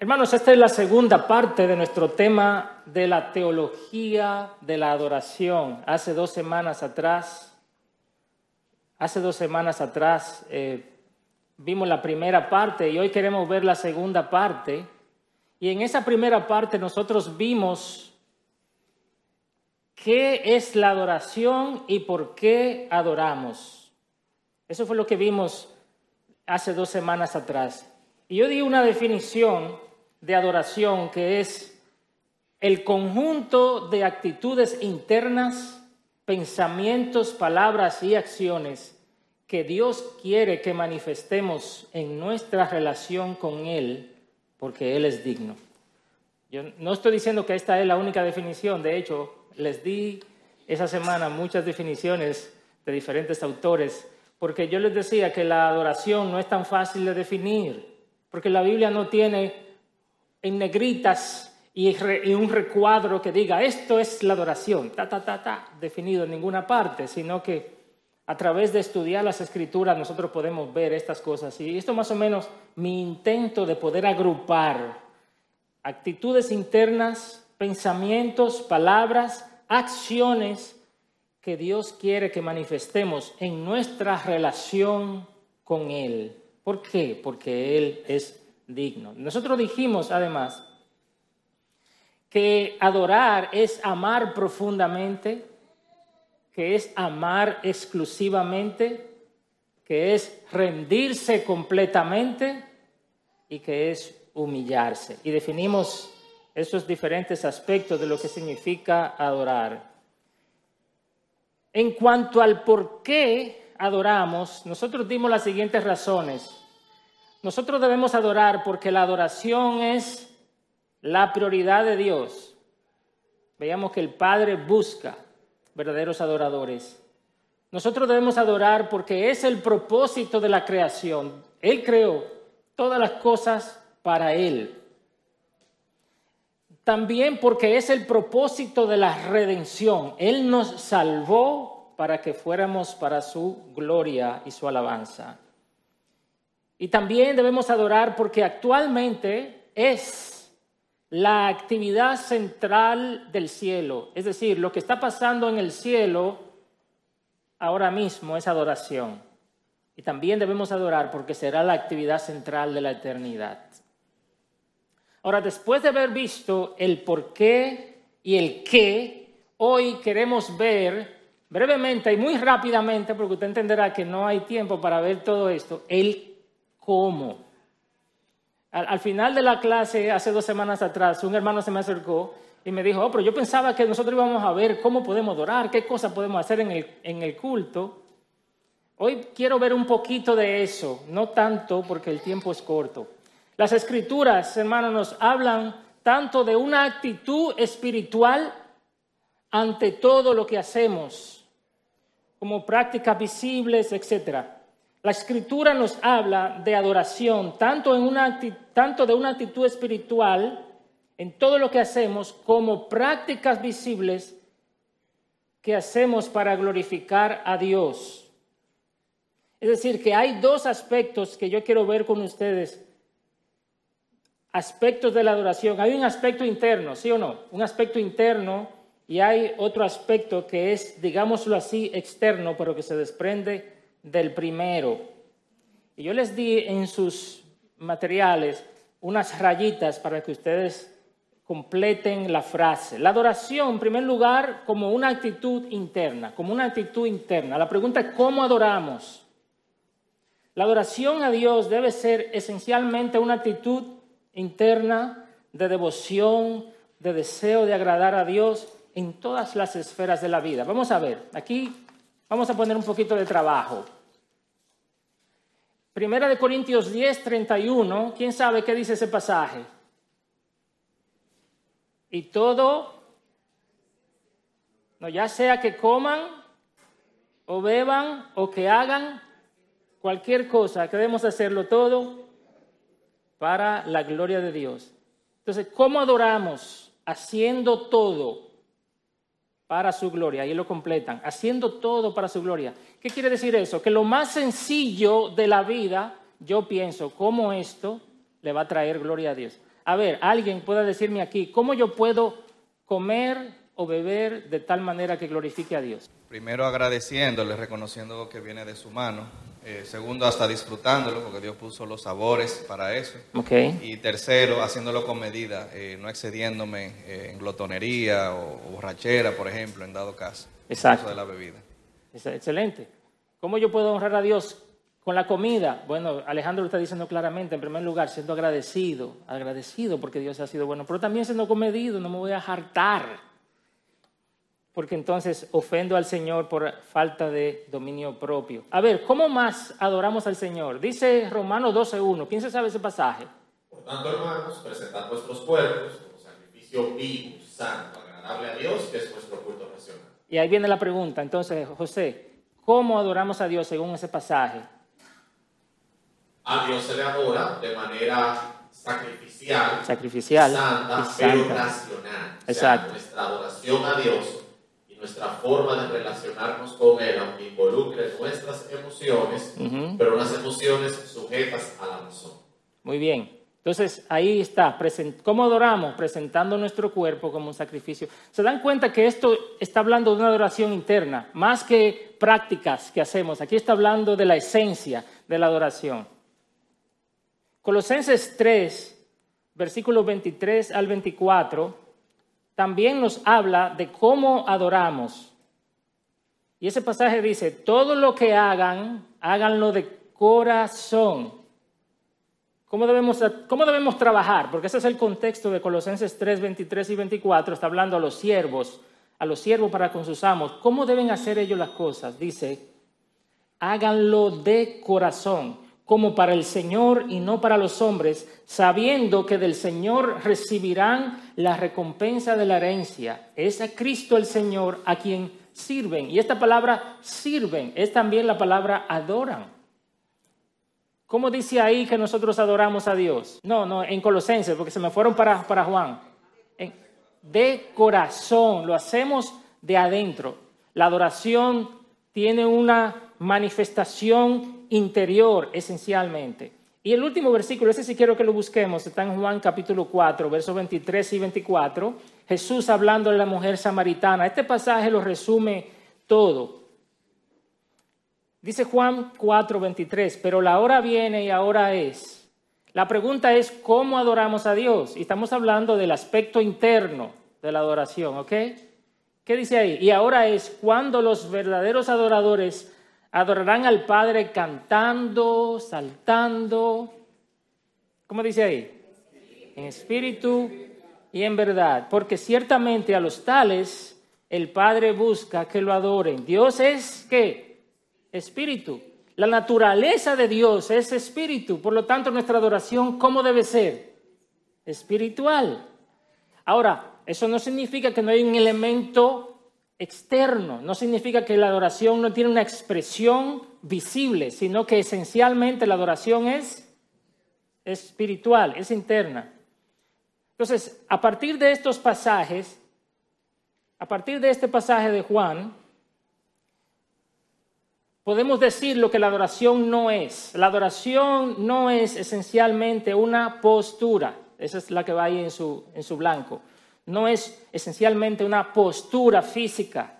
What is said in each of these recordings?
Hermanos, esta es la segunda parte de nuestro tema de la teología de la adoración. Hace dos semanas atrás, hace dos semanas atrás eh, vimos la primera parte y hoy queremos ver la segunda parte. Y en esa primera parte nosotros vimos qué es la adoración y por qué adoramos. Eso fue lo que vimos hace dos semanas atrás. Y yo di una definición de adoración que es el conjunto de actitudes internas, pensamientos, palabras y acciones que Dios quiere que manifestemos en nuestra relación con Él, porque Él es digno. Yo no estoy diciendo que esta es la única definición, de hecho, les di esa semana muchas definiciones de diferentes autores, porque yo les decía que la adoración no es tan fácil de definir, porque la Biblia no tiene en negritas y, un recuadro que diga esto es la adoración, ta, ta, ta, ta, definido en ninguna parte, sino que a través de estudiar las escrituras nosotros podemos ver estas cosas. Y esto más o menos mi intento de poder agrupar actitudes internas, pensamientos, palabras, acciones que Dios quiere que manifestemos en nuestra relación con Él. ¿Por qué? Porque Él es digno. Nosotros dijimos además que adorar es amar profundamente, que es amar exclusivamente, que es rendirse completamente y que es humillarse. Y definimos esos diferentes aspectos de lo que significa adorar. En cuanto al por qué adoramos, nosotros dimos las siguientes razones. Nosotros debemos adorar porque la adoración es la prioridad de Dios. Veamos que el Padre busca verdaderos adoradores. Nosotros debemos adorar porque es el propósito de la creación. Él creó todas las cosas para Él. También porque es el propósito de la redención. Él nos salvó para que fuéramos para su gloria y su alabanza. Y también debemos adorar porque actualmente es la actividad central del cielo. Es decir, lo que está pasando en el cielo ahora mismo es adoración. Y también debemos adorar porque será la actividad central de la eternidad. Ahora, después de haber visto el por qué y el qué, hoy queremos ver brevemente y muy rápidamente, porque usted entenderá que no hay tiempo para ver todo esto, el cómo. Al, final de la clase, hace dos semanas atrás, un hermano se me acercó y me dijo, oh, pero yo pensaba que nosotros íbamos a ver cómo podemos adorar, qué cosas podemos hacer en el, en el culto. Hoy quiero ver un poquito de eso, no tanto porque el tiempo es corto. Las escrituras, hermanos, nos hablan tanto de una actitud espiritual ante todo lo que hacemos, como prácticas visibles, etcétera. La escritura nos habla de adoración, tanto, en una, tanto de una actitud espiritual en todo lo que hacemos, como prácticas visibles que hacemos para glorificar a Dios. Es decir, que hay dos aspectos que yo quiero ver con ustedes. Aspectos de la adoración. Hay un aspecto interno, ¿sí o no? Un aspecto interno y hay otro aspecto que es, digámoslo así, externo, pero que se desprende del primero. Y yo les di en sus materiales unas rayitas para que ustedes completen la frase. La adoración, en primer lugar, como una actitud interna, como una actitud interna. La pregunta es, ¿cómo adoramos? La adoración a Dios debe ser esencialmente una actitud interna de devoción, de deseo de agradar a Dios en todas las esferas de la vida. Vamos a ver, aquí Vamos a poner un poquito de trabajo. Primera de Corintios 10, 31. ¿Quién sabe qué dice ese pasaje? Y todo, no, ya sea que coman o beban o que hagan cualquier cosa, queremos hacerlo todo para la gloria de Dios. Entonces, ¿cómo adoramos? Haciendo todo para su gloria. Ahí lo completan, haciendo todo para su gloria. ¿Qué quiere decir eso? Que lo más sencillo de la vida, yo pienso, ¿cómo esto le va a traer gloria a Dios? A ver, alguien pueda decirme aquí, ¿cómo yo puedo comer o beber de tal manera que glorifique a Dios? Primero agradeciéndole, reconociendo que viene de su mano. Eh, segundo, hasta disfrutándolo, porque Dios puso los sabores para eso. Ok. Y tercero, haciéndolo con medida, eh, no excediéndome eh, en glotonería o, o borrachera, por ejemplo, en dado caso. Exacto. Uso de la bebida. Excelente. ¿Cómo yo puedo honrar a Dios con la comida? Bueno, Alejandro lo está diciendo claramente, en primer lugar, siendo agradecido, agradecido porque Dios ha sido bueno, pero también siendo comedido, no me voy a hartar, porque entonces ofendo al Señor por falta de dominio propio. A ver, ¿cómo más adoramos al Señor? Dice Romanos 12.1, ¿quién se sabe ese pasaje? Por tanto, hermanos, presentad vuestros cuerpos como sacrificio vivo, santo, agradable a Dios, que es vuestro culto racional. Y ahí viene la pregunta, entonces, José, ¿cómo adoramos a Dios según ese pasaje? A Dios se le adora de manera sacrificial, Sacrificial santa, y pero santa. racional. O Exacto. sea, nuestra adoración a Dios nuestra forma de relacionarnos con Él, aunque involucre nuestras emociones, pero unas emociones sujetas a la razón. Muy bien. Entonces ahí está, ¿cómo adoramos? Presentando nuestro cuerpo como un sacrificio. ¿Se dan cuenta que esto está hablando de una adoración interna, más que prácticas que hacemos? Aquí está hablando de la esencia de la adoración. Colosenses 3, versículos 23 al 24, también nos habla de cómo adoramos. Y ese pasaje dice, todo lo que hagan, háganlo de corazón. ¿Cómo debemos, ¿Cómo debemos trabajar? Porque ese es el contexto de Colosenses 3, 23 y 24. Está hablando a los siervos, a los siervos para con sus amos. ¿Cómo deben hacer ellos las cosas? Dice, háganlo de corazón, como para el Señor y no para los hombres, sabiendo que del Señor recibirán la recompensa de la herencia. Es a Cristo el Señor a quien sirven. Y esta palabra sirven es también la palabra adoran. ¿Cómo dice ahí que nosotros adoramos a Dios? No, no, en Colosenses, porque se me fueron para, para Juan. De corazón, lo hacemos de adentro. La adoración tiene una manifestación interior, esencialmente. Y el último versículo, ese sí quiero que lo busquemos, está en Juan capítulo 4, versos 23 y 24. Jesús hablando de la mujer samaritana. Este pasaje lo resume todo. Dice Juan 4:23, pero la hora viene y ahora es. La pregunta es, ¿cómo adoramos a Dios? Y estamos hablando del aspecto interno de la adoración, ¿ok? ¿Qué dice ahí? Y ahora es cuando los verdaderos adoradores adorarán al Padre cantando, saltando. ¿Cómo dice ahí? En espíritu y en verdad. Porque ciertamente a los tales el Padre busca que lo adoren. Dios es qué? Espíritu. La naturaleza de Dios es espíritu. Por lo tanto, nuestra adoración, ¿cómo debe ser? Espiritual. Ahora, eso no significa que no hay un elemento externo, no significa que la adoración no tiene una expresión visible, sino que esencialmente la adoración es espiritual, es interna. Entonces, a partir de estos pasajes, a partir de este pasaje de Juan, podemos decir lo que la adoración no es. La adoración no es esencialmente una postura, esa es la que va ahí en su, en su blanco. No es esencialmente una postura física,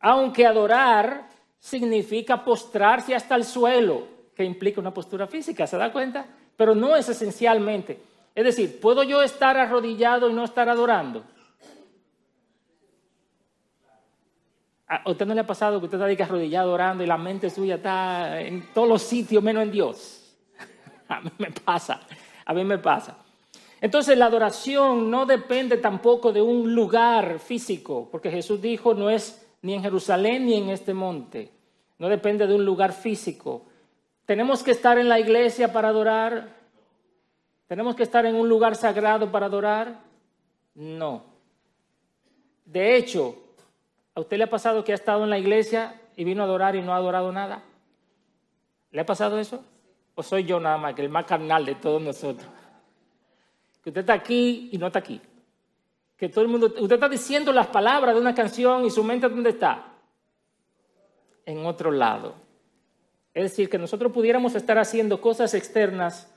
aunque adorar significa postrarse hasta el suelo, que implica una postura física, ¿se da cuenta? Pero no es esencialmente. Es decir, ¿puedo yo estar arrodillado y no estar adorando? ¿A usted no le ha pasado que usted está arrodillado orando y la mente suya está en todos los sitios menos en Dios? A mí me pasa, a mí me pasa. Entonces la adoración no depende tampoco de un lugar físico, porque Jesús dijo no es ni en Jerusalén ni en este monte, no depende de un lugar físico. ¿Tenemos que estar en la iglesia para adorar? ¿Tenemos que estar en un lugar sagrado para adorar? No. De hecho, ¿a usted le ha pasado que ha estado en la iglesia y vino a adorar y no ha adorado nada? ¿Le ha pasado eso? ¿O soy yo nada más, que el más carnal de todos nosotros? Que usted está aquí y no está aquí. Que todo el mundo, usted está diciendo las palabras de una canción y su mente ¿dónde está? En otro lado. Es decir, que nosotros pudiéramos estar haciendo cosas externas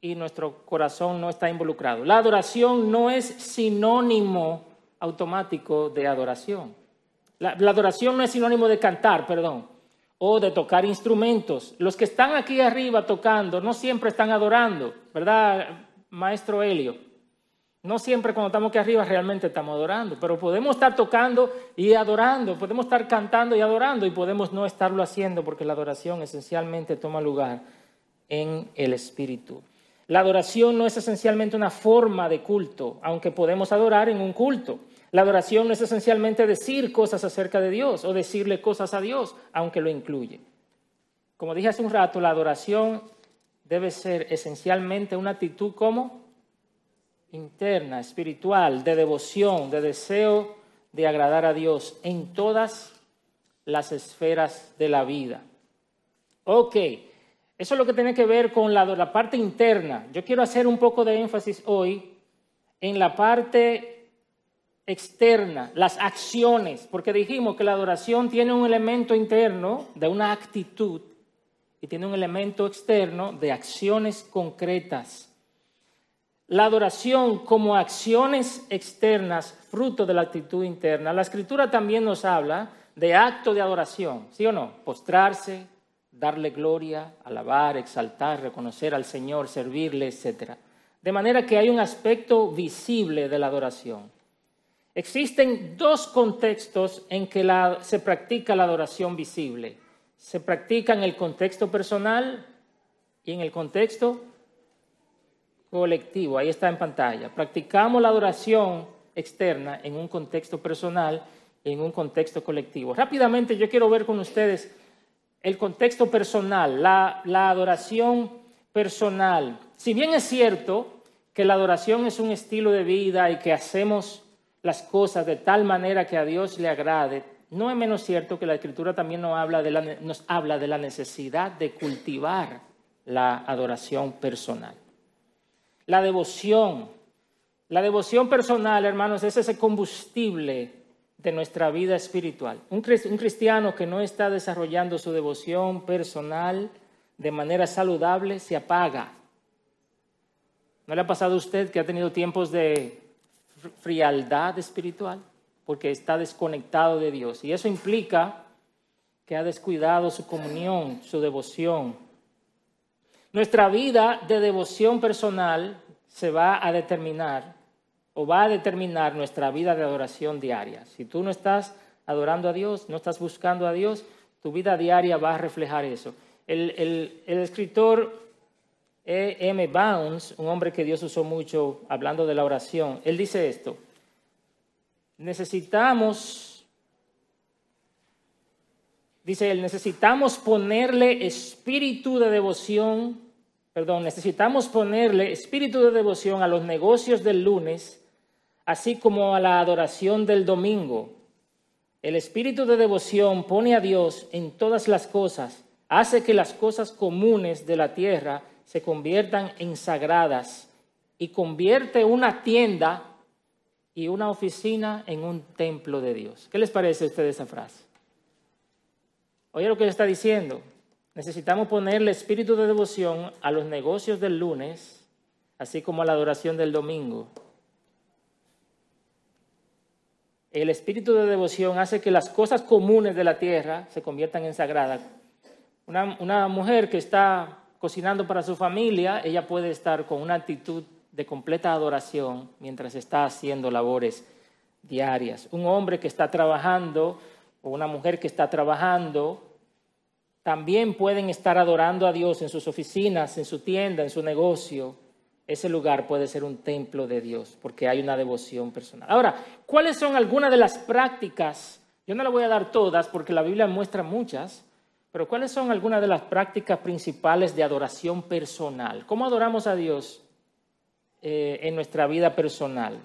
y nuestro corazón no está involucrado. La adoración no es sinónimo automático de adoración. La, adoración no es sinónimo de cantar, perdón, o de tocar instrumentos. Los que están aquí arriba tocando no siempre están adorando, ¿verdad, maestro Helio? No siempre cuando estamos aquí arriba realmente estamos adorando, pero podemos estar tocando y adorando, podemos estar cantando y adorando y podemos no estarlo haciendo porque la adoración esencialmente toma lugar en el Espíritu. La adoración no es esencialmente una forma de culto, aunque podemos adorar en un culto. La adoración no es esencialmente decir cosas acerca de Dios o decirle cosas a Dios, aunque lo incluye. Como dije hace un rato, la adoración debe ser esencialmente una actitud como interna, espiritual, de devoción, de deseo de agradar a Dios en todas las esferas de la vida. Ok, eso es lo que tiene que ver con la, la parte interna. Yo quiero hacer un poco de énfasis hoy en la parte externa, las acciones, porque dijimos que la adoración tiene un elemento interno de una actitud y tiene un elemento externo de acciones concretas. La adoración como acciones externas, fruto de la actitud interna. La escritura también nos habla de acto de adoración, ¿sí o no? Postrarse, darle gloria, alabar, exaltar, reconocer al Señor, servirle, etc. De manera que hay un aspecto visible de la adoración. Existen dos contextos en que se practica la adoración visible. Se practica en el contexto personal y en el contexto colectivo. Ahí está en pantalla. Practicamos la adoración externa en un contexto personal y en un contexto colectivo. Rápidamente yo quiero ver con ustedes el contexto personal, la, la adoración personal. Si bien es cierto que la adoración es un estilo de vida y que hacemos las cosas de tal manera que a Dios le agrade, no es menos cierto que la Escritura también nos habla de la, nos habla de la necesidad de cultivar la adoración personal. La devoción. La devoción personal, hermanos, es ese combustible de nuestra vida espiritual. Un cristiano que no está desarrollando su devoción personal de manera saludable se apaga. ¿No le ha pasado a usted que ha tenido tiempos de frialdad espiritual, porque está desconectado de Dios. Y eso implica que ha descuidado su comunión, su devoción. Nuestra vida de devoción personal se va a determinar o va a determinar nuestra vida de adoración diaria. Si tú no estás adorando a Dios, no estás buscando a Dios, tu vida diaria va a reflejar eso. El, escritor e. M. Bounds, un hombre que Dios usó mucho hablando de la oración, él dice esto, necesitamos, dice él, necesitamos ponerle espíritu de devoción, perdón, necesitamos ponerle espíritu de devoción a los negocios del lunes, así como a la adoración del domingo. El espíritu de devoción pone a Dios en todas las cosas, hace que las cosas comunes de la tierra se conviertan en sagradas y convierte una tienda y una oficina en un templo de Dios. ¿Qué les parece a ustedes esa frase? Oye lo que está diciendo. Necesitamos ponerle espíritu de devoción a los negocios del lunes, así como a la adoración del domingo. El espíritu de devoción hace que las cosas comunes de la tierra se conviertan en sagradas. Una, una mujer que está cocinando para su familia, ella puede estar con una actitud de completa adoración mientras está haciendo labores diarias. Un hombre que está trabajando o una mujer que está trabajando también pueden estar adorando a Dios en sus oficinas, en su tienda, en su negocio. Ese lugar puede ser un templo de Dios porque hay una devoción personal. Ahora, ¿cuáles son algunas de las prácticas? Yo no le voy a dar todas porque la Biblia muestra muchas, pero ¿cuáles son algunas de las prácticas principales de adoración personal? ¿Cómo adoramos a Dios eh, en nuestra vida personal?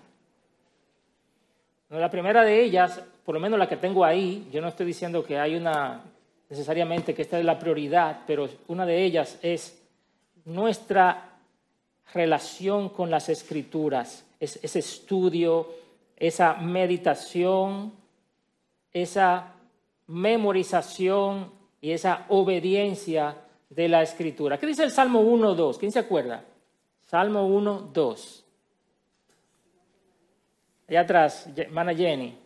la primera de ellas, por lo menos la que tengo ahí, yo no estoy diciendo que hay una necesariamente que esta es la prioridad, pero una de ellas es nuestra relación con las escrituras, ese estudio, esa meditación, esa memorización y esa obediencia de la escritura. ¿Qué dice el Salmo 1.2? ¿Quién se acuerda? Salmo 1, 2. Allá atrás, hermana Jenny.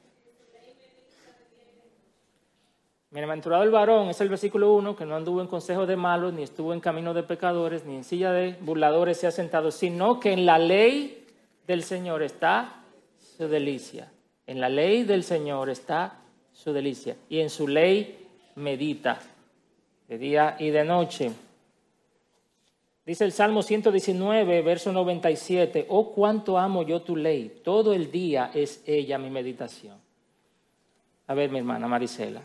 Bienaventurado el varón, es el versículo 1, que no anduvo en consejo de malos, ni estuvo en camino de pecadores, ni en silla de burladores se ha sentado, sino que en la ley del Señor está su delicia. En la ley del Señor está su delicia. Y en su ley medita de día y de noche. Dice el Salmo 119, verso 97, oh cuánto amo yo tu ley, todo el día es ella mi meditación. A ver, mi hermana Marisela.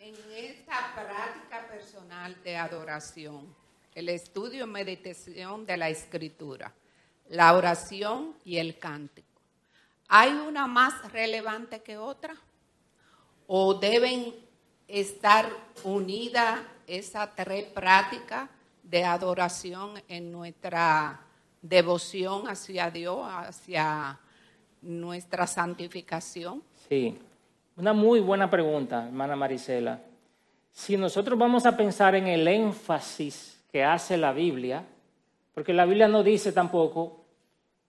En esta práctica personal de adoración, el estudio y meditación de la escritura, la oración y el cántico, ¿hay una más relevante que otra? ¿O deben estar unidas esas tres prácticas de adoración en nuestra devoción hacia Dios, hacia nuestra santificación? Sí, una muy buena pregunta, hermana Marisela. Si nosotros vamos a pensar en el énfasis que hace la Biblia, porque la Biblia no dice tampoco,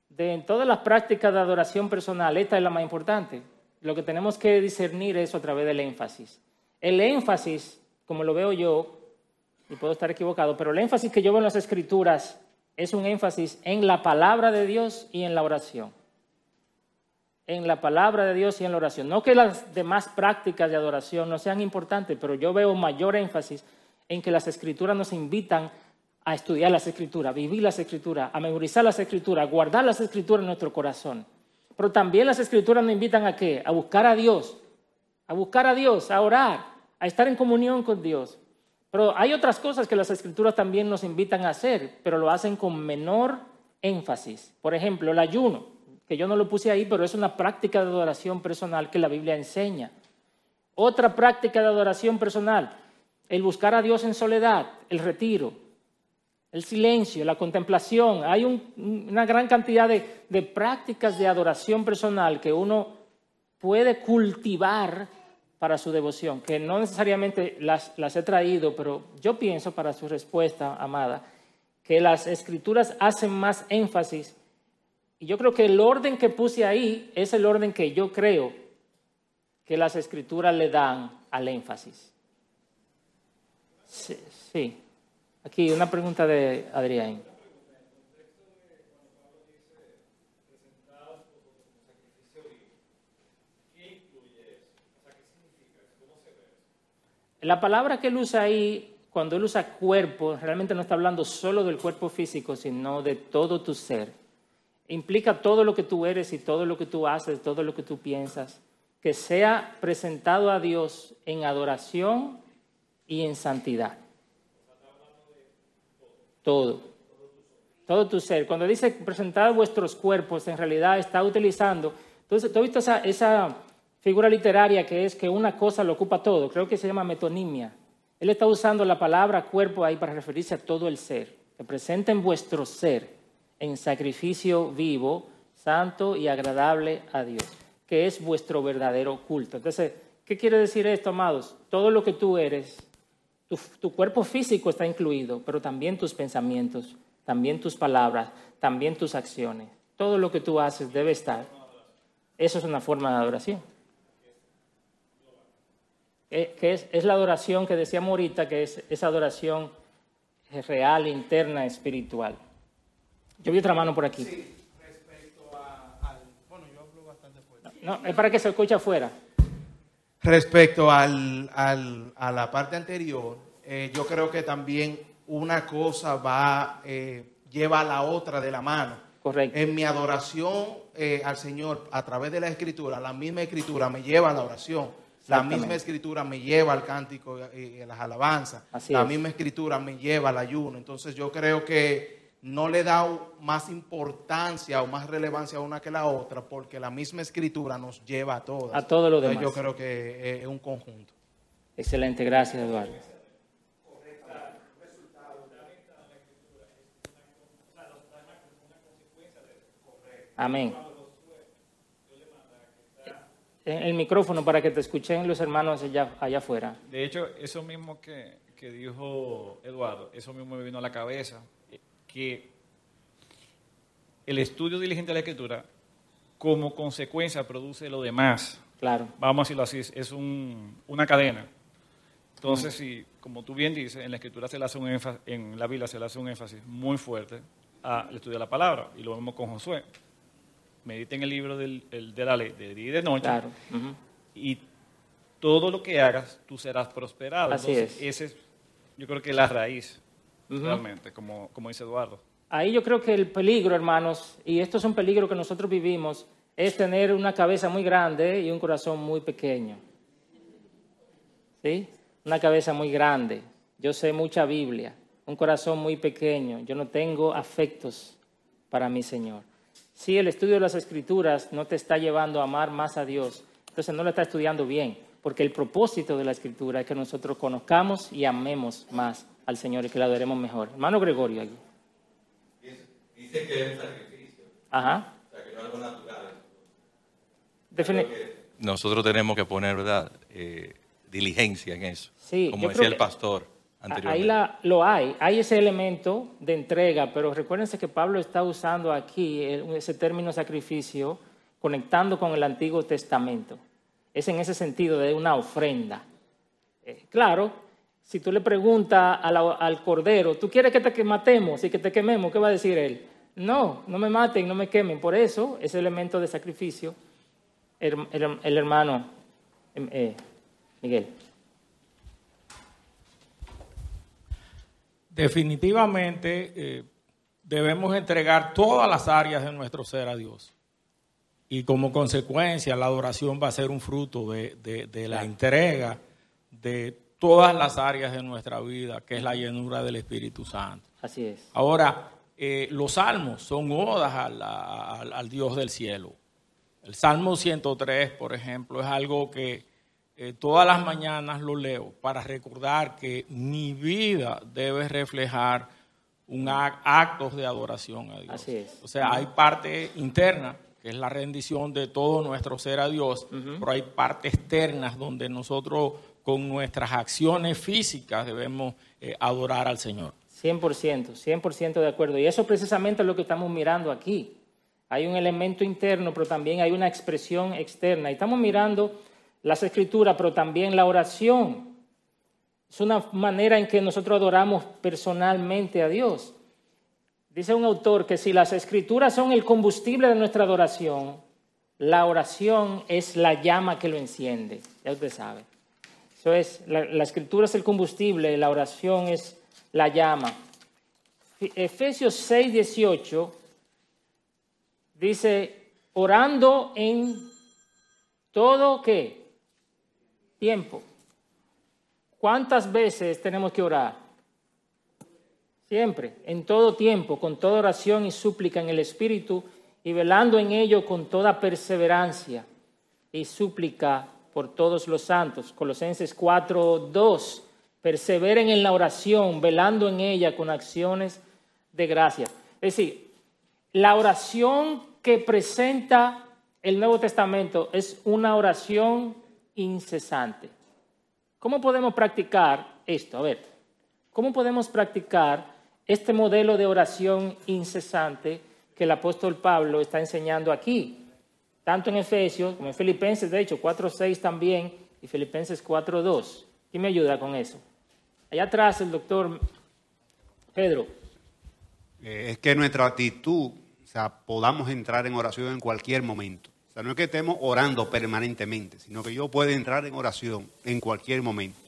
de en todas las prácticas de adoración personal, esta es la más importante. Lo que tenemos que discernir es a través del énfasis. El énfasis, como lo veo yo, y puedo estar equivocado, pero el énfasis que yo veo en las escrituras es un énfasis en la palabra de Dios y en la oración en la palabra de Dios y en la oración. No que las demás prácticas de adoración no sean importantes, pero yo veo mayor énfasis en que las escrituras nos invitan a estudiar las escrituras, vivir las escrituras, a memorizar las escrituras, a guardar las escrituras en nuestro corazón. Pero también las escrituras nos invitan a qué? A buscar a Dios, a buscar a Dios, a orar, a estar en comunión con Dios. Pero hay otras cosas que las escrituras también nos invitan a hacer, pero lo hacen con menor énfasis. Por ejemplo, el ayuno que yo no lo puse ahí, pero es una práctica de adoración personal que la Biblia enseña. Otra práctica de adoración personal, el buscar a Dios en soledad, el retiro, el silencio, la contemplación. Hay un- una gran cantidad de prácticas de adoración personal que uno puede cultivar para su devoción, que no necesariamente las, las he traído, pero yo pienso para su respuesta, amada, que las escrituras hacen más énfasis y yo creo que el orden que puse ahí es el orden que yo creo que las escrituras le dan al énfasis. Sí, sí. Aquí una pregunta de Adrián. La palabra que él usa ahí, cuando él usa cuerpo, realmente no está hablando solo del cuerpo físico, sino de todo tu ser implica todo lo que tú eres y todo lo que tú haces, todo lo que tú piensas, que sea presentado a Dios en adoración y en santidad. Todo. Todo tu ser. Cuando dice presentar vuestros cuerpos, en realidad está utilizando. Entonces, ¿tú has visto esa, esa figura literaria que es que una cosa lo ocupa todo? Creo que se llama metonimia. Él está usando la palabra cuerpo ahí para referirse a todo el ser. Que presenten vuestro ser en sacrificio vivo, santo y agradable a Dios, que es vuestro verdadero culto. Entonces, ¿qué quiere decir esto, amados? Todo lo que tú eres, tu, tu cuerpo físico está incluido, pero también tus pensamientos, también tus palabras, también tus acciones. Todo lo que tú haces debe estar. Eso es una forma de adoración. Que es, es la adoración que decíamos ahorita, que es esa adoración real, interna, espiritual. Yo vi otra mano por aquí. Sí, respecto a, al... Bueno, yo hablo bastante fuerte. No, es para que se escuche afuera. Respecto al, al- a la parte anterior, eh, yo creo que también una cosa va, eh, lleva a la otra de la mano. Correcto. En mi adoración eh, al Señor a través de la Escritura, la misma Escritura me lleva a la oración. La misma Escritura me lleva al cántico y a las alabanzas. Así la es. misma Escritura me lleva al ayuno. Entonces yo creo que no le da más importancia o más relevancia a una que la otra, porque la misma Escritura nos lleva a todas. A todo lo Entonces, demás. Yo creo que eh, es un conjunto. Excelente, gracias Eduardo. Amén. El micrófono para que te escuchen los hermanos allá, allá afuera. De hecho, eso mismo que, que dijo Eduardo, eso mismo me vino a la cabeza, que el estudio diligente de la escritura como consecuencia produce lo demás. Claro. Vamos a decirlo así, es un- una cadena. Entonces, si, como tú bien dices, en la escritura se le hace un énfasis, en la Biblia se le hace un énfasis muy fuerte al estudio de la palabra, y lo vemos con Josué. Medita en el libro del- el- de la ley de día y de noche, Claro. y todo lo que hagas, tú serás prosperado. Así Entonces, es. ese es, yo creo que es la raíz, realmente, como, como dice Eduardo. Ahí yo creo que el peligro, hermanos, y esto es un peligro que nosotros vivimos, es tener una cabeza muy grande y un corazón muy pequeño. ¿Sí? Una cabeza muy grande. Yo sé mucha Biblia, un corazón muy pequeño. Yo no tengo afectos para mi Señor. Si el estudio de las Escrituras no te está llevando a amar más a Dios, entonces no lo está estudiando bien, porque el propósito de la Escritura es que nosotros conozcamos y amemos más al Señor y que le adoremos mejor. Hermano Gregorio, aquí. Dice que es un sacrificio, Ajá. o sea, que no es algo natural. Nosotros tenemos que poner, ¿verdad? Eh, diligencia en eso. Sí, Como decía el que- pastor Ahí la, lo hay, hay ese elemento de entrega, pero recuérdense que Pablo está usando aquí ese término sacrificio conectando con el Antiguo Testamento. Es en ese sentido de una ofrenda. Eh, claro, si tú le preguntas la- al cordero, ¿tú quieres que te matemos y que te quememos? ¿Qué va a decir él? No, no me maten, no me quemen. Por eso, ese elemento de sacrificio, el hermano em, eh, Miguel. Definitivamente eh, debemos entregar todas las áreas de nuestro ser a Dios. Y como consecuencia, la adoración va a ser un fruto de, de- de la entrega de todas las áreas de nuestra vida, que es la llenura del Espíritu Santo. Así es. Ahora, eh, los salmos son odas al, al- al Dios del cielo. El Salmo 103, por ejemplo, es algo que eh, todas las mañanas lo leo para recordar que mi vida debe reflejar un ac- actos de adoración a Dios. Así es. O sea, hay parte interna, que es la rendición de todo nuestro ser a Dios, pero hay partes externas donde nosotros con nuestras acciones físicas debemos eh, adorar al Señor. 100%, 100% de acuerdo. Y eso precisamente es lo que estamos mirando aquí. Hay un elemento interno, pero también hay una expresión externa. Y estamos mirando las escrituras, pero también la oración. Es una manera en que nosotros adoramos personalmente a Dios. Dice un autor que si las escrituras son el combustible de nuestra adoración, la oración es la llama que lo enciende. Ya usted sabe. Eso es, la, escritura es el combustible, la oración es la llama. Efesios 6, 18 dice, orando en todo qué? Tiempo. ¿Cuántas veces tenemos que orar? Siempre, en todo tiempo, con toda oración y súplica en el Espíritu y velando en ello con toda perseverancia y súplica por todos los santos. Colosenses 4, 2. Perseveren en la oración, velando en ella con acciones de gracia. Es decir, la oración que presenta el Nuevo Testamento es una oración incesante. ¿Cómo podemos practicar esto? A ver, ¿cómo podemos practicar este modelo de oración incesante que el apóstol Pablo está enseñando aquí? Tanto en Efesios como en Filipenses, de hecho, 4.6 también y Filipenses 4.2. ¿Quién me ayuda con eso? Allá atrás el doctor Pedro. Eh, es que nuestra actitud, o sea, podamos entrar en oración en cualquier momento. O sea, no es que estemos orando permanentemente, sino que yo puedo entrar en oración en cualquier momento.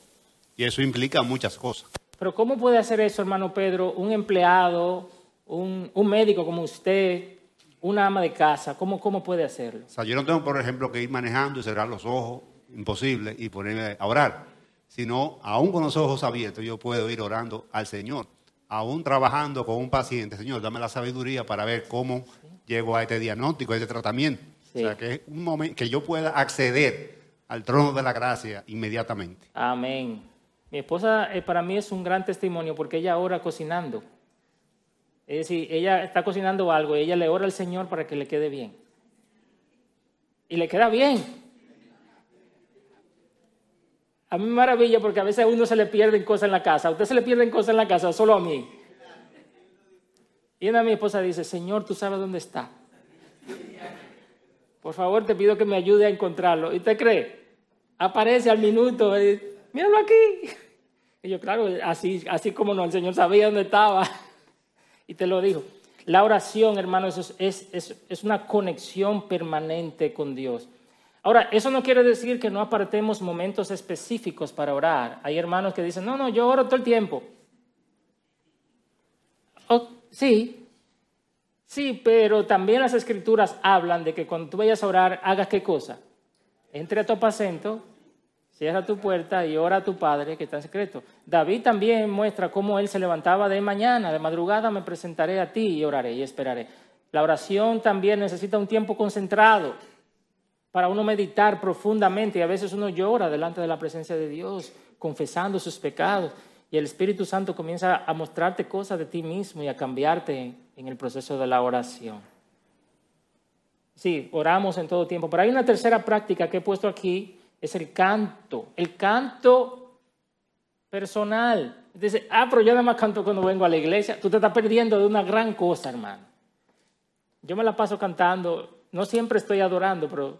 Y eso implica muchas cosas. Pero ¿cómo puede hacer eso, hermano Pedro, un empleado, un, un médico como usted, una ama de casa? ¿Cómo, ¿Cómo puede hacerlo? O sea, yo no tengo, por ejemplo, que ir manejando y cerrar los ojos, imposible, y ponerme a orar. Sino, aún con los ojos abiertos, yo puedo ir orando al Señor. Aún trabajando con un paciente, Señor, dame la sabiduría para ver cómo llego a este diagnóstico, a este tratamiento. Sí. O sea, que es un momento que yo pueda acceder al trono de la gracia inmediatamente. Amén. Mi esposa eh, para mí es un gran testimonio porque ella ora cocinando. Es decir, ella está cocinando algo y ella le ora al Señor para que le quede bien. Y le queda bien. A mí me maravilla porque a veces a uno se le pierden cosas en la casa. ¿A usted se le pierden cosas en la casa solo a mí? Y una mi esposa dice, Señor, tú sabes dónde está. Por favor, te pido que me ayude a encontrarlo. ¿Y te cree? Aparece al minuto. Y, Míralo aquí. Y yo, claro, así, así como no, el Señor sabía dónde estaba. Y te lo dijo. La oración, hermanos, es, es, es, es una conexión permanente con Dios. Ahora, eso no quiere decir que no apartemos momentos específicos para orar. Hay hermanos que dicen, no, no, yo oro todo el tiempo. Oh, sí, sí, pero también las escrituras hablan de que cuando tú vayas a orar, hagas qué cosa. Entre a tu aposento, cierra tu puerta y ora a tu Padre que está en secreto. David también muestra cómo él se levantaba de mañana, de madrugada me presentaré a ti y oraré y esperaré. La oración también necesita un tiempo concentrado para uno meditar profundamente y a veces uno llora delante de la presencia de Dios, confesando sus pecados y el Espíritu Santo comienza a mostrarte cosas de ti mismo y a cambiarte en el proceso de la oración. Sí, oramos en todo tiempo, pero hay una tercera práctica que he puesto aquí, es el canto, el canto personal. Dice, ah, pero yo nada más canto cuando vengo a la iglesia. Tú te estás perdiendo de una gran cosa, hermano. Yo me la paso cantando, no siempre estoy adorando, pero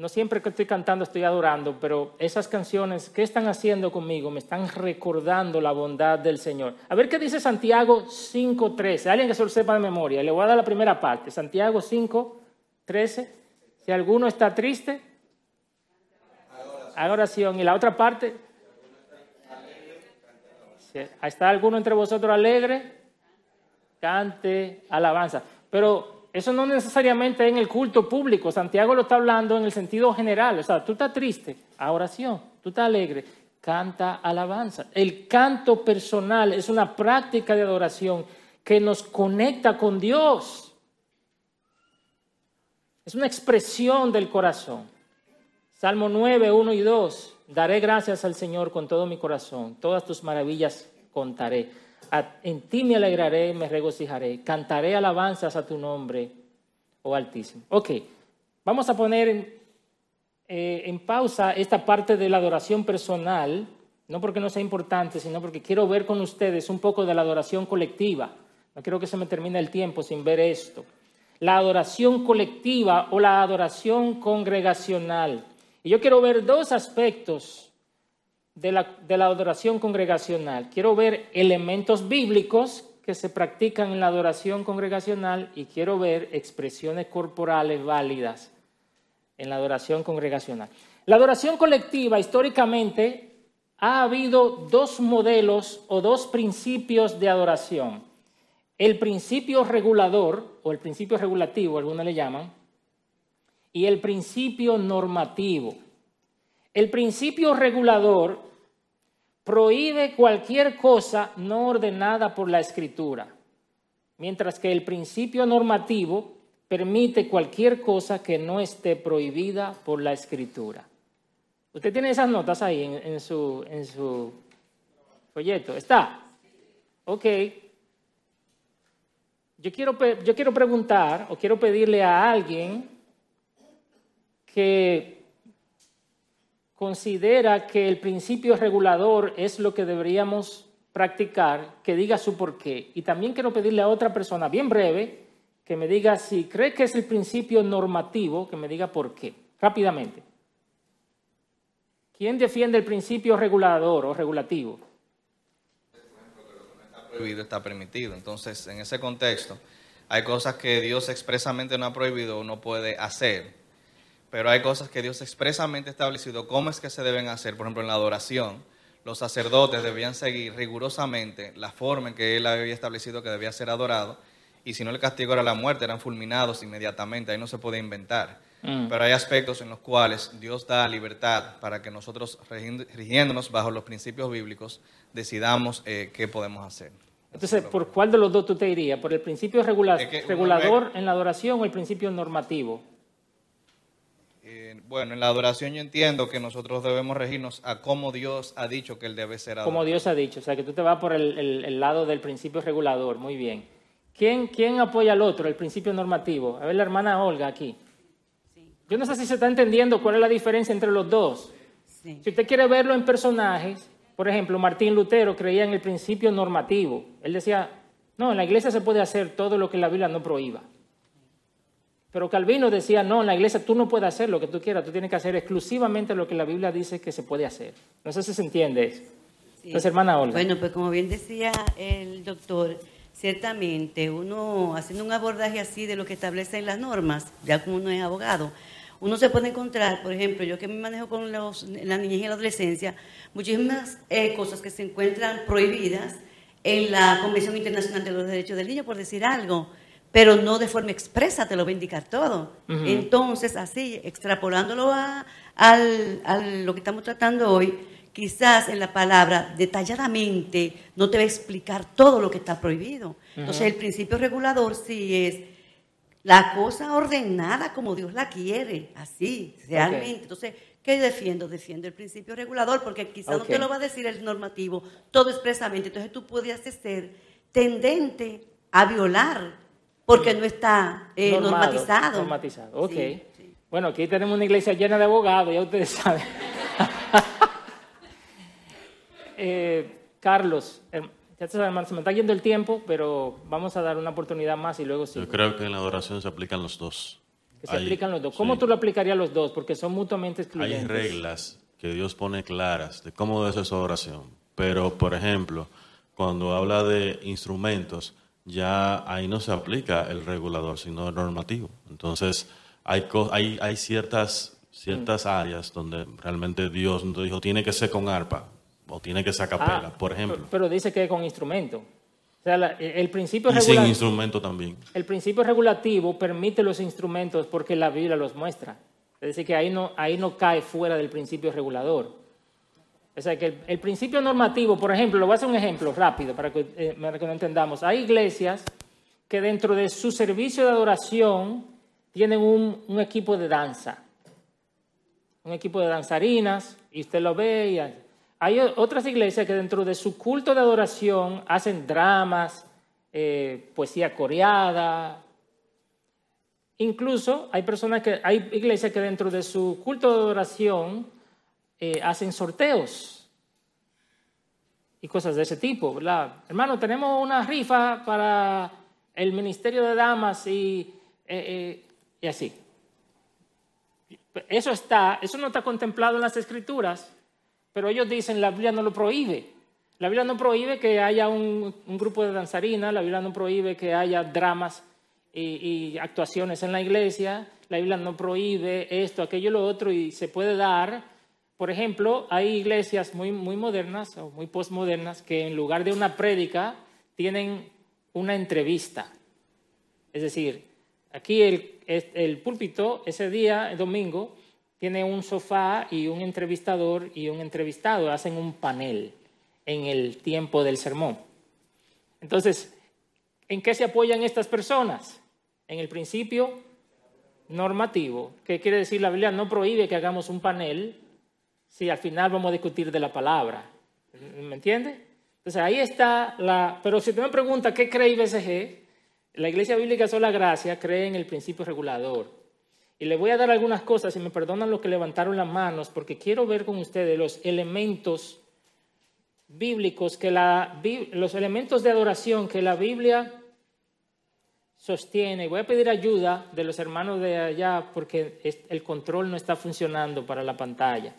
no siempre que estoy cantando estoy adorando, pero esas canciones, ¿qué están haciendo conmigo? Me están recordando la bondad del Señor. A ver qué dice Santiago 5.13. Alguien que se lo sepa de memoria. Le voy a dar la primera parte. Santiago 5.13. Si alguno está triste, haga oración. Y la otra parte, si está alguno entre vosotros alegre, cante alabanza. Pero eso no necesariamente en el culto público. Santiago lo está hablando en el sentido general. O sea, tú estás triste, a oración. Tú estás alegre, canta alabanza. El canto personal es una práctica de adoración que nos conecta con Dios. Es una expresión del corazón. Salmo 9, 1 y 2. Daré gracias al Señor con todo mi corazón. Todas tus maravillas contaré en ti me alegraré, me regocijaré, cantaré alabanzas a tu nombre, oh Altísimo. Ok, vamos a poner en, eh, en pausa esta parte de la adoración personal, no porque no sea importante, sino porque quiero ver con ustedes un poco de la adoración colectiva. No quiero que se me termine el tiempo sin ver esto. La adoración colectiva o la adoración congregacional. Y yo quiero ver dos aspectos de la, de la adoración congregacional. Quiero ver elementos bíblicos que se practican en la adoración congregacional y quiero ver expresiones corporales válidas en la adoración congregacional. La adoración colectiva, históricamente, ha habido dos modelos o dos principios de adoración. El principio regulador, o el principio regulativo, algunos le llaman, y el principio normativo. El principio regulador prohíbe cualquier cosa no ordenada por la escritura, mientras que el principio normativo permite cualquier cosa que no esté prohibida por la escritura. Usted tiene esas notas ahí en, su, en su folleto. ¿Está? Ok. Yo quiero, yo quiero preguntar o quiero pedirle a alguien que considera que el principio regulador es lo que deberíamos practicar, que diga su porqué. Y también quiero pedirle a otra persona, bien breve, que me diga si cree que es el principio normativo, que me diga por qué, rápidamente. ¿Quién defiende el principio regulador o regulativo? Está prohibido, está permitido. Entonces, en ese contexto, hay cosas que Dios expresamente no ha prohibido o no puede hacer pero hay cosas que Dios expresamente establecido cómo es que se deben hacer. Por ejemplo, en la adoración, los sacerdotes debían seguir rigurosamente la forma en que Él había establecido que debía ser adorado, y si no el castigo era la muerte, eran fulminados inmediatamente, ahí no se puede inventar. Mm. Pero hay aspectos en los cuales Dios da libertad para que nosotros, rigiéndonos bajo los principios bíblicos, decidamos eh, qué podemos hacer. Entonces, ¿por cuál de los dos tú te irías? ¿Por el principio regulador en la adoración o el principio normativo? Bueno, en la adoración yo entiendo que nosotros debemos regirnos a cómo Dios ha dicho que Él debe ser adorado. Como Dios ha dicho, o sea que tú te vas por el, lado del principio regulador, muy bien. ¿Quién, ¿Quién, apoya al otro, el principio normativo? A ver, la hermana Olga aquí. Yo no sé si se está entendiendo cuál es la diferencia entre los dos. Sí. Si usted quiere verlo en personajes, por ejemplo, Martín Lutero creía en el principio normativo. Él decía, no, en la iglesia se puede hacer todo lo que la Biblia no prohíba. Pero Calvino decía, no, en la iglesia tú no puedes hacer lo que tú quieras, tú tienes que hacer exclusivamente lo que la Biblia dice que se puede hacer. No sé si se entiende eso. Sí. Entonces, hermana Olga. Bueno, pues como bien decía el doctor, ciertamente uno haciendo un abordaje así de lo que establecen las normas, ya como uno es abogado, uno se puede encontrar, por ejemplo, yo que me manejo con los, la niñez y la adolescencia, muchísimas eh, cosas que se encuentran prohibidas en la Convención Internacional de los Derechos del Niño, por decir algo, pero no de forma expresa, te lo va a indicar todo. Entonces, así, extrapolándolo a, al- a lo que estamos tratando hoy, quizás en la palabra detalladamente no te va a explicar todo lo que está prohibido. Entonces, el principio regulador sí es la cosa ordenada como Dios la quiere, así, realmente. Entonces, ¿qué defiendo? Defiendo el principio regulador porque quizás no te lo va a decir el normativo todo expresamente. Entonces, tú podrías ser tendente a violar porque no está eh, Normado, normatizado. Normatizado, ok. Sí, sí. Bueno, aquí tenemos una iglesia llena de abogados, ya ustedes saben. Eh, Carlos, herm- ya te se me está yendo el tiempo, pero vamos a dar una oportunidad más y luego sí. Yo creo que en la adoración se aplican los dos. Que se Hay- aplican los dos. ¿Cómo sí. tú lo aplicarías los dos? Porque son mutuamente Hay excluyentes. reglas que Dios pone claras de cómo debe ser su adoración. Pero, por ejemplo, cuando habla de instrumentos, ya ahí no se aplica el regulador, sino el normativo. Entonces, hay, hay, hay ciertas, ciertas áreas donde realmente Dios nos dijo, tiene que ser con arpa o tiene que ser a capela, Ah, por ejemplo. Pero, pero dice que con instrumento. O sea, la- el principio Y sin instrumento también. El principio regulativo permite los instrumentos porque la Biblia los muestra. Es decir, que ahí no, ahí no cae fuera del principio regulador. O sea, que el, principio normativo, por ejemplo, lo voy a hacer un ejemplo rápido para que, eh, lo entendamos. Hay iglesias que dentro de su servicio de adoración tienen un, equipo de danza, un equipo de danzarinas, y usted lo ve. Y hay, otras iglesias que dentro de su culto de adoración hacen dramas, eh, poesía coreada. Incluso hay personas que, hay iglesias que dentro de su culto de adoración eh, hacen sorteos y cosas de ese tipo. Hermano, tenemos una rifa para el Ministerio de Damas y, eh, eh, y así. Eso está, eso no está contemplado en las escrituras, pero ellos dicen la Biblia no lo prohíbe. La Biblia no prohíbe que haya un, un grupo de danzarinas, la Biblia no prohíbe que haya dramas y, y actuaciones en la iglesia, la Biblia no prohíbe esto, aquello, lo otro, y se puede dar. Por ejemplo, hay iglesias muy, muy modernas o muy postmodernas que en lugar de una prédica tienen una entrevista. Es decir, aquí el, el púlpito ese día, domingo, tiene un sofá y un entrevistador y un entrevistado. Hacen un panel en el tiempo del sermón. Entonces, ¿en qué se apoyan estas personas? En el principio normativo. ¿Qué quiere decir? La Biblia no prohíbe que hagamos un panel si al final vamos a discutir de la palabra. ¿Me entiende? Entonces ahí está la... Pero si usted me pregunta qué cree IBCG, la Iglesia Bíblica Sola Gracia cree en el principio regulador. Y le voy a dar algunas cosas, y me perdonan los que levantaron las manos, porque quiero ver con ustedes los elementos bíblicos, que la, los elementos de adoración que la Biblia sostiene. Voy a pedir ayuda de los hermanos de allá porque el control no está funcionando para la pantalla.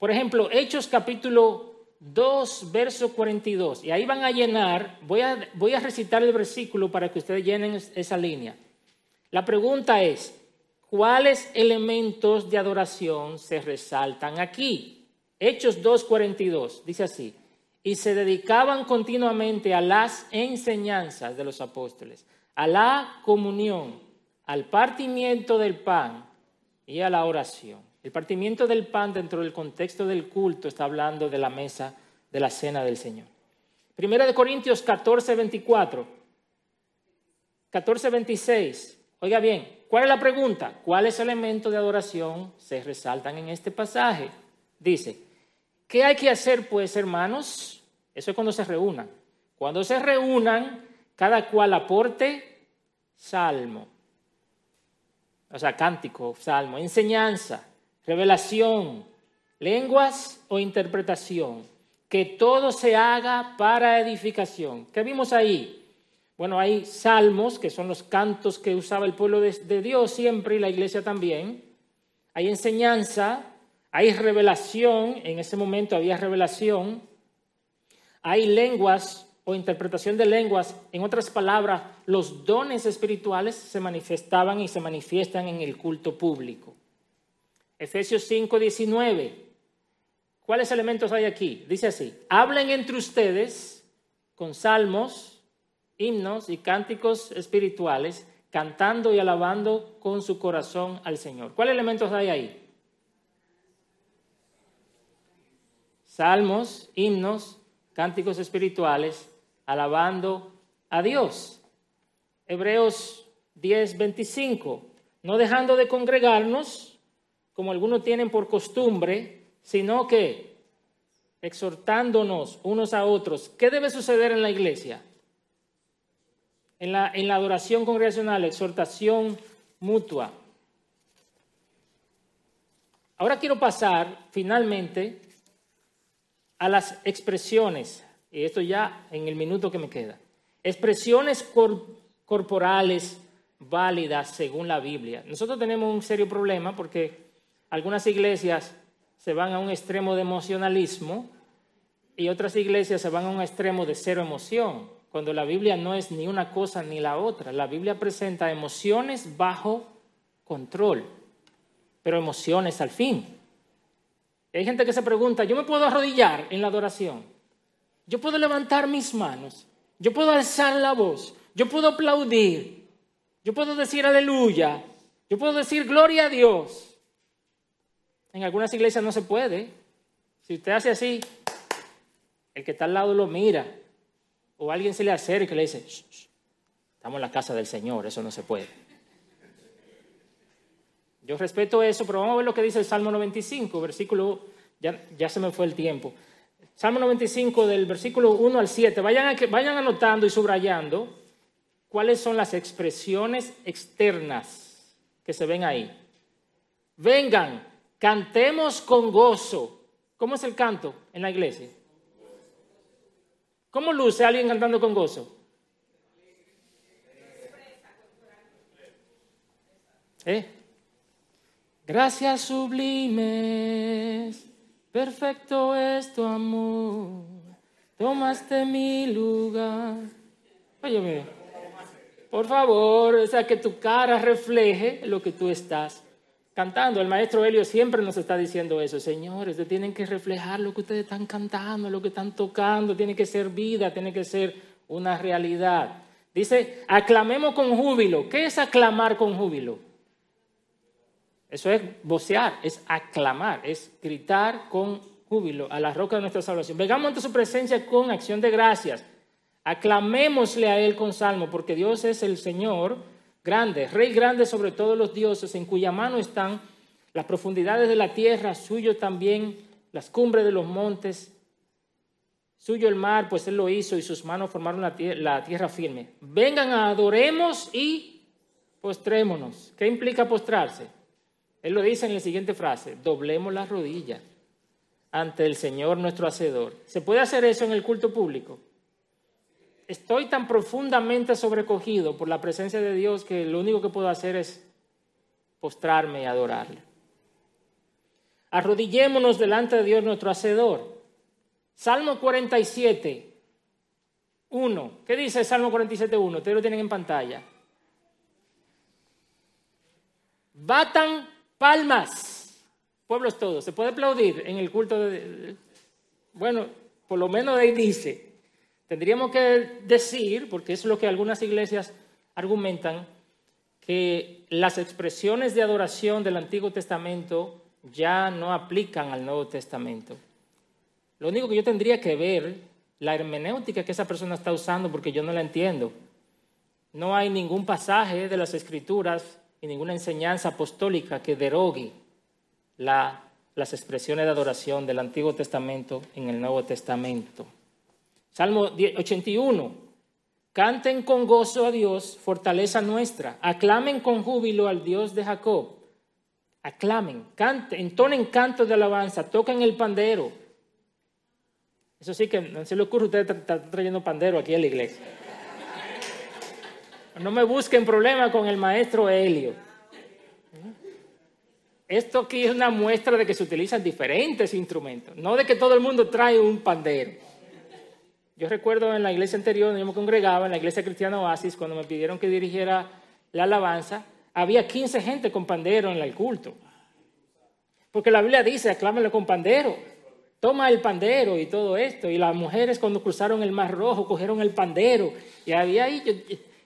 Por ejemplo, Hechos capítulo 2, verso 42. Y ahí van a llenar, voy a, voy a recitar el versículo para que ustedes llenen es- esa línea. La pregunta es, ¿cuáles elementos de adoración se resaltan aquí? Hechos 2.42, dice así, y se dedicaban continuamente a las enseñanzas de los apóstoles, a la comunión, al partimiento del pan y a la oración. El partimiento del pan dentro del contexto del culto está hablando de la mesa de la cena del Señor. Primera de Corintios 14, 24. 14, 26. Oiga bien, ¿cuál es la pregunta? ¿Cuáles elementos de adoración se resaltan en este pasaje? Dice, ¿qué hay que hacer pues, hermanos? Eso es cuando se reúnan. Cuando se reúnan, cada cual aporte salmo. O sea, cántico, salmo, enseñanza, revelación, lenguas o interpretación, que todo se haga para edificación. ¿Qué vimos ahí? Bueno, hay salmos, que son los cantos que usaba el pueblo de, Dios siempre y la iglesia también. Hay enseñanza, hay revelación, en ese momento había revelación. Hay lenguas o interpretación de lenguas. En otras palabras, los dones espirituales se manifestaban y se manifiestan en el culto público. Efesios 5, 19. ¿Cuáles elementos hay aquí? Dice así, hablen entre ustedes con salmos, himnos y cánticos espirituales, cantando y alabando con su corazón al Señor. ¿Cuáles elementos hay ahí? Salmos, himnos, cánticos espirituales, alabando a Dios. Hebreos 10, 25. No dejando de congregarnos, como algunos tienen por costumbre, sino que exhortándonos unos a otros. ¿Qué debe suceder en la iglesia? En la, en la adoración congregacional, exhortación mutua. Ahora quiero pasar finalmente a las expresiones, y esto ya en el minuto que me queda. Expresiones corporales válidas según la Biblia. Nosotros tenemos un serio problema porque algunas iglesias se van a un extremo de emocionalismo y otras iglesias se van a un extremo de cero emoción, cuando la Biblia no es ni una cosa ni la otra. La Biblia presenta emociones bajo control, pero emociones al fin. Hay gente que se pregunta, ¿yo me puedo arrodillar en la adoración? ¿Yo puedo levantar mis manos? ¿Yo puedo alzar la voz? ¿Yo puedo aplaudir? ¿Yo puedo decir aleluya? ¿Yo puedo decir gloria a Dios? En algunas iglesias no se puede. Si usted hace así, el que está al lado lo mira. O alguien se le acerca y le dice, estamos en la casa del Señor, eso no se puede. Yo respeto eso, pero vamos a ver lo que dice el Salmo 95, versículo, ya, ya se me fue el tiempo. Salmo 95 del versículo 1 al 7. Vayan, vayan anotando y subrayando cuáles son las expresiones externas que se ven ahí. Vengan, Cantemos con gozo. ¿Cómo es el canto en la iglesia? ¿Cómo luce alguien cantando con gozo? ¿Eh? Gracias sublimes, perfecto es tu amor, tomaste mi lugar. Óyeme, por favor, o sea, que tu cara refleje lo que tú estás cantando. El maestro Helio siempre nos está diciendo eso. Señores, ustedes tienen que reflejar lo que ustedes están cantando, lo que están tocando. Tiene que ser vida, tiene que ser una realidad. Dice, aclamemos con júbilo. ¿Qué es aclamar con júbilo? Eso es vocear, es aclamar, es gritar con júbilo a la roca de nuestra salvación. Vengamos ante su presencia con acción de gracias. Aclamémosle a Él con salmo, porque Dios es el Señor grande, rey grande sobre todos los dioses, en cuya mano están las profundidades de la tierra, suyo también las cumbres de los montes, suyo el mar, pues él lo hizo y sus manos formaron la, tierra, firme. Vengan, adoremos y postrémonos. ¿Qué implica postrarse? Él lo dice en la siguiente frase, doblemos las rodillas ante el Señor nuestro Hacedor. ¿Se puede hacer eso en el culto público? Estoy tan profundamente sobrecogido por la presencia de Dios que lo único que puedo hacer es postrarme y adorarle. Arrodillémonos delante de Dios nuestro Hacedor. Salmo 47, 1. ¿Qué dice Salmo 47, 1? Ustedes lo tienen en pantalla. Batan palmas. Pueblos todos. ¿Se puede aplaudir en el culto de... Bueno, por lo menos ahí dice. Tendríamos que decir, porque es lo que algunas iglesias argumentan, que las expresiones de adoración del Antiguo Testamento ya no aplican al Nuevo Testamento. Lo único que yo tendría que ver, la hermenéutica que esa persona está usando, porque yo no la entiendo. No hay ningún pasaje de las Escrituras y ninguna enseñanza apostólica que derogue las expresiones de adoración del Antiguo Testamento en el Nuevo Testamento. Salmo 81. Canten con gozo a Dios, fortaleza nuestra. Aclamen con júbilo al Dios de Jacob. aclamen, canten, entonen cantos de alabanza, toquen el pandero. Eso sí que no se le ocurre, usted está trayendo pandero aquí a la iglesia. No me busquen problema con el maestro Helio. Esto aquí es una muestra de que se utilizan diferentes instrumentos, no de que todo el mundo trae un pandero. Yo recuerdo en la iglesia anterior donde yo me congregaba, en la iglesia cristiana Oasis, cuando me pidieron que dirigiera la alabanza, había 15 gente con pandero en el culto. Porque la Biblia dice, aclámelo con pandero. Toma el pandero y todo esto. Y las mujeres cuando cruzaron el Mar Rojo cogieron el pandero. Y había ahí,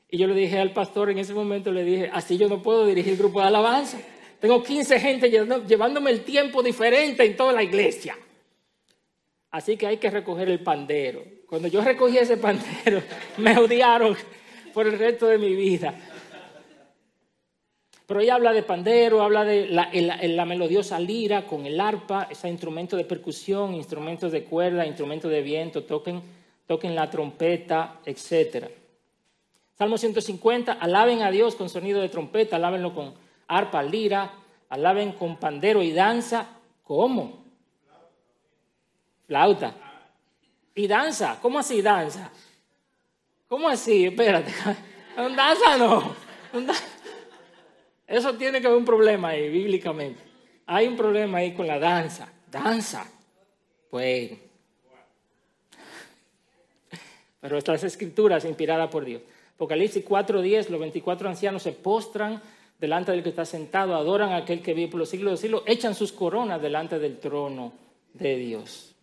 y yo le dije al pastor en ese momento, le dije, así yo no puedo dirigir grupo de alabanza. Tengo 15 gente llevándome el tiempo diferente en toda la iglesia. Así que hay que recoger el pandero. Cuando yo recogí ese pandero, me odiaron por el resto de mi vida. Pero ella habla de pandero, habla de la, melodiosa lira con el arpa, ese instrumento de percusión, instrumentos de cuerda, instrumentos de viento, toquen, toquen la trompeta, etc. Salmo 150, alaben a Dios con sonido de trompeta, alábenlo con arpa, lira, alaben con pandero y danza. ¿Cómo? Flauta. Y danza. ¿Cómo así danza? ¿Cómo así? Espérate. Danza no. Eso tiene que haber un problema ahí, bíblicamente. Hay un problema ahí con la danza. Danza. Pues. Pero estas escrituras inspiradas por Dios. Apocalipsis 4:10, los 24 ancianos se postran delante del que está sentado, adoran a aquel que vive por los siglos de los siglos, echan sus coronas delante del trono de Dios.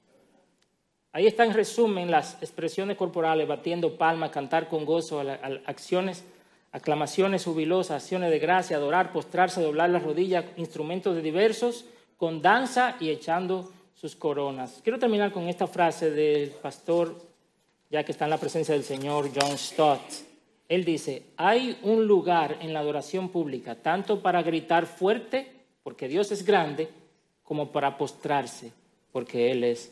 Ahí está en resumen las expresiones corporales, batiendo palmas, cantar con gozo, acciones aclamaciones jubilosas, acciones de gracia, adorar, postrarse, doblar las rodillas, instrumentos de diversos, con danza y echando sus coronas. Quiero terminar con esta frase del pastor, ya que está en la presencia del Señor, John Stott. Él dice, hay un lugar en la adoración pública, tanto para gritar fuerte, porque Dios es grande, como para postrarse, porque Él es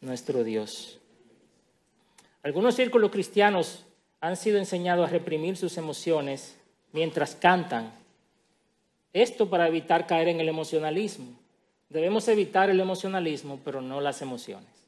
nuestro Dios. Algunos círculos cristianos han sido enseñados a reprimir sus emociones mientras cantan. Esto para evitar caer en el emocionalismo. Debemos evitar el emocionalismo, pero no las emociones.